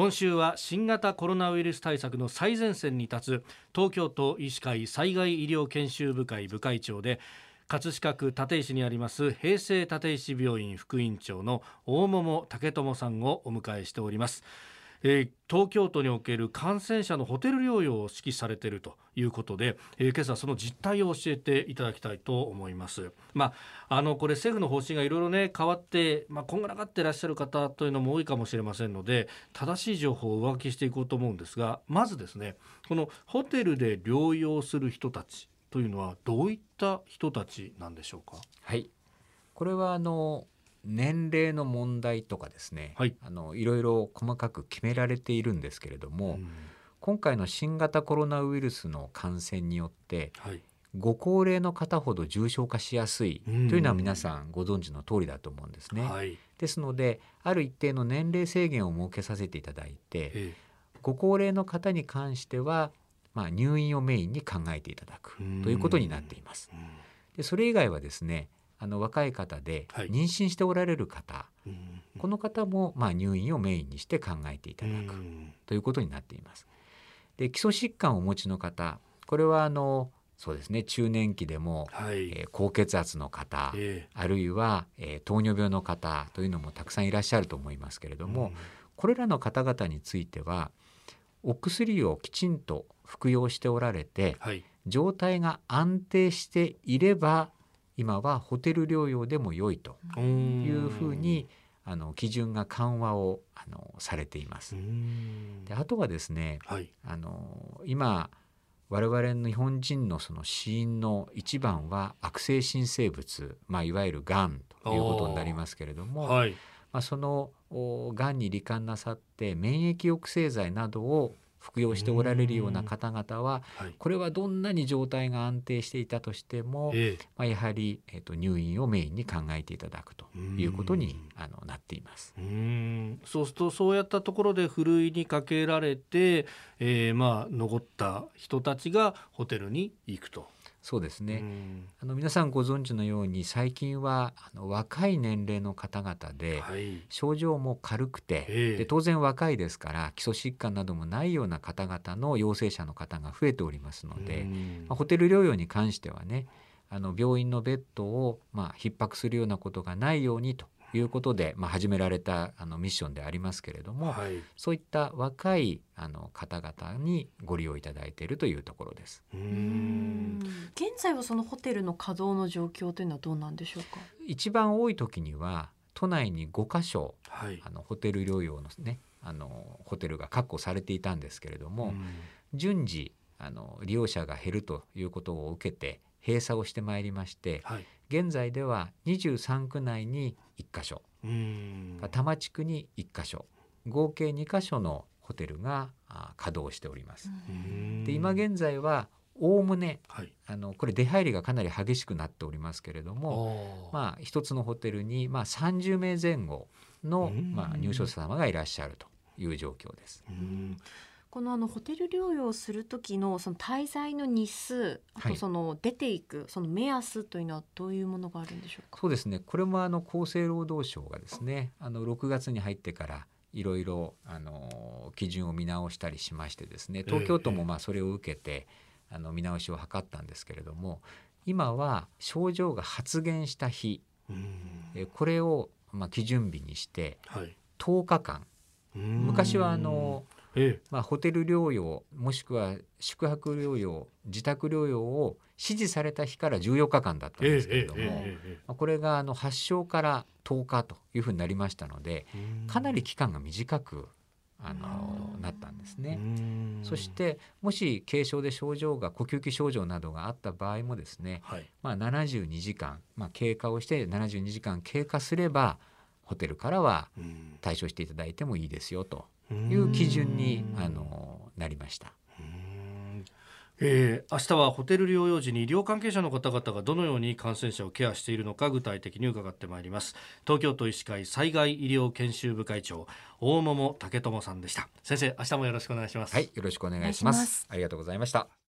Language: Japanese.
今週は新型コロナウイルス対策の最前線に立つ東京都医師会災害医療研修部会部会長で葛飾区立石にあります平成立石病院副院長の大桃武智さんをお迎えしております。えー、東京都における感染者のホテル療養を指揮されているということで、えー、今朝その実態を教えていただきたいと思います。まあ、あのこれ政府の方針がいろいろね変わって、まあ、こんがらがっていらっしゃる方というのも多いかもしれませんので正しい情報を上書きしていこうと思うんですがまずですねこのホテルで療養する人たちというのはどういった人たちなんでしょうか？はいこれはあの年齢の問題とかですね、はい、あのいろいろ細かく決められているんですけれども、うん、今回の新型コロナウイルスの感染によって、はい、ご高齢の方ほど重症化しやすいというのは皆さんご存知の通りだと思うんですね。はい、ですのである一定の年齢制限を設けさせていただいてご高齢の方に関しては、まあ、入院をメインに考えていただくということになっています。でそれ以外はですねあの若い方で妊娠しておられる方、はい、この方もまあ入院をメインにして考えていただくということになっています。で基礎疾患をお持ちの方これはあのそうですね中年期でも、はい、えー、高血圧の方、えー、あるいは、えー、糖尿病の方というのもたくさんいらっしゃると思いますけれども、うん、これらの方々についてはお薬をきちんと服用しておられて、はい、状態が安定していれば今はホテル療養でも良いというふうにあの基準が緩和をあのされています。であとはですね、はい、あの今我々の日本人のその死因の一番は悪性新生物、まあ、いわゆるがんということになりますけれども、はい、まあ、そのがんに罹患なさって免疫抑制剤などを服用しておられるような方々は、これはどんなに状態が安定していたとしても、まあ、やはり、えー、と入院をメインに考えていただくということにあのなっています。うん。そうするとそうやったところでふるいにかけられて、えー、まあ残った人たちがホテルに行くと。そうですね、あの皆さんご存知のように最近はあの若い年齢の方々で、症状も軽くて、で当然若いですから基礎疾患などもないような方々の陽性者の方が増えておりますので、まあ、ホテル療養に関してはねあの病院のベッドをまあ逼迫するようなことがないようにということで、まあ、始められたあのミッションでありますけれども、はい、そういった若いあの方々にご利用いただいているというところです。現在はそのホテルの稼働の状況というのはどうなんでしょうか？一番多い時には都内に5か所、はい、あのホテル療養のねあのホテルが確保されていたんですけれども、順次あの利用者が減るということを受けて閉鎖をしてまいりまして、はい、現在では23区内に1箇所。多摩地区に1箇所。合計2箇所のホテルが稼働しております。で今現在はおおむね、はい、あのこれ出入りがかなり激しくなっておりますけれどもまあ一つのホテルに、まあ、30名前後の、まあ、入所者様がいらっしゃるという状況です。このあのホテル療養する時のその滞在の日数あとその出ていくその目安というのはどういうものがあるんでしょうか？そうですね。これもあの厚生労働省がですね、あの6月に入ってからいろいろあの基準を見直したりしましてですね、東京都もまあそれを受けて、あの見直しを図ったんですけれども、今は症状が発現した日、えこれをまあ基準日にして10日間。昔はあのええ、まあ、ホテル療養もしくは宿泊療養自宅療養を指示された日から14日間だったんですけれども、まあ、これがあの発症から10日というふうになりましたのでかなり期間が短くあのなったんですね。そしてもし軽症で症状が呼吸器症状などがあった場合もですね、はい、まあ、72時間、まあ、経過をして72時間経過すればホテルからは対処していただいてもいいですよという基準にあのなりました。えー、明日はホテル療養時に医療関係者の方々がどのように感染者をケアしているのか具体的に伺ってまいります。東京都医師会災害医療研修部会長大桃武智さんでした。先生明日もよろしくお願いします。はいよろしくお願いします。ありがとうございました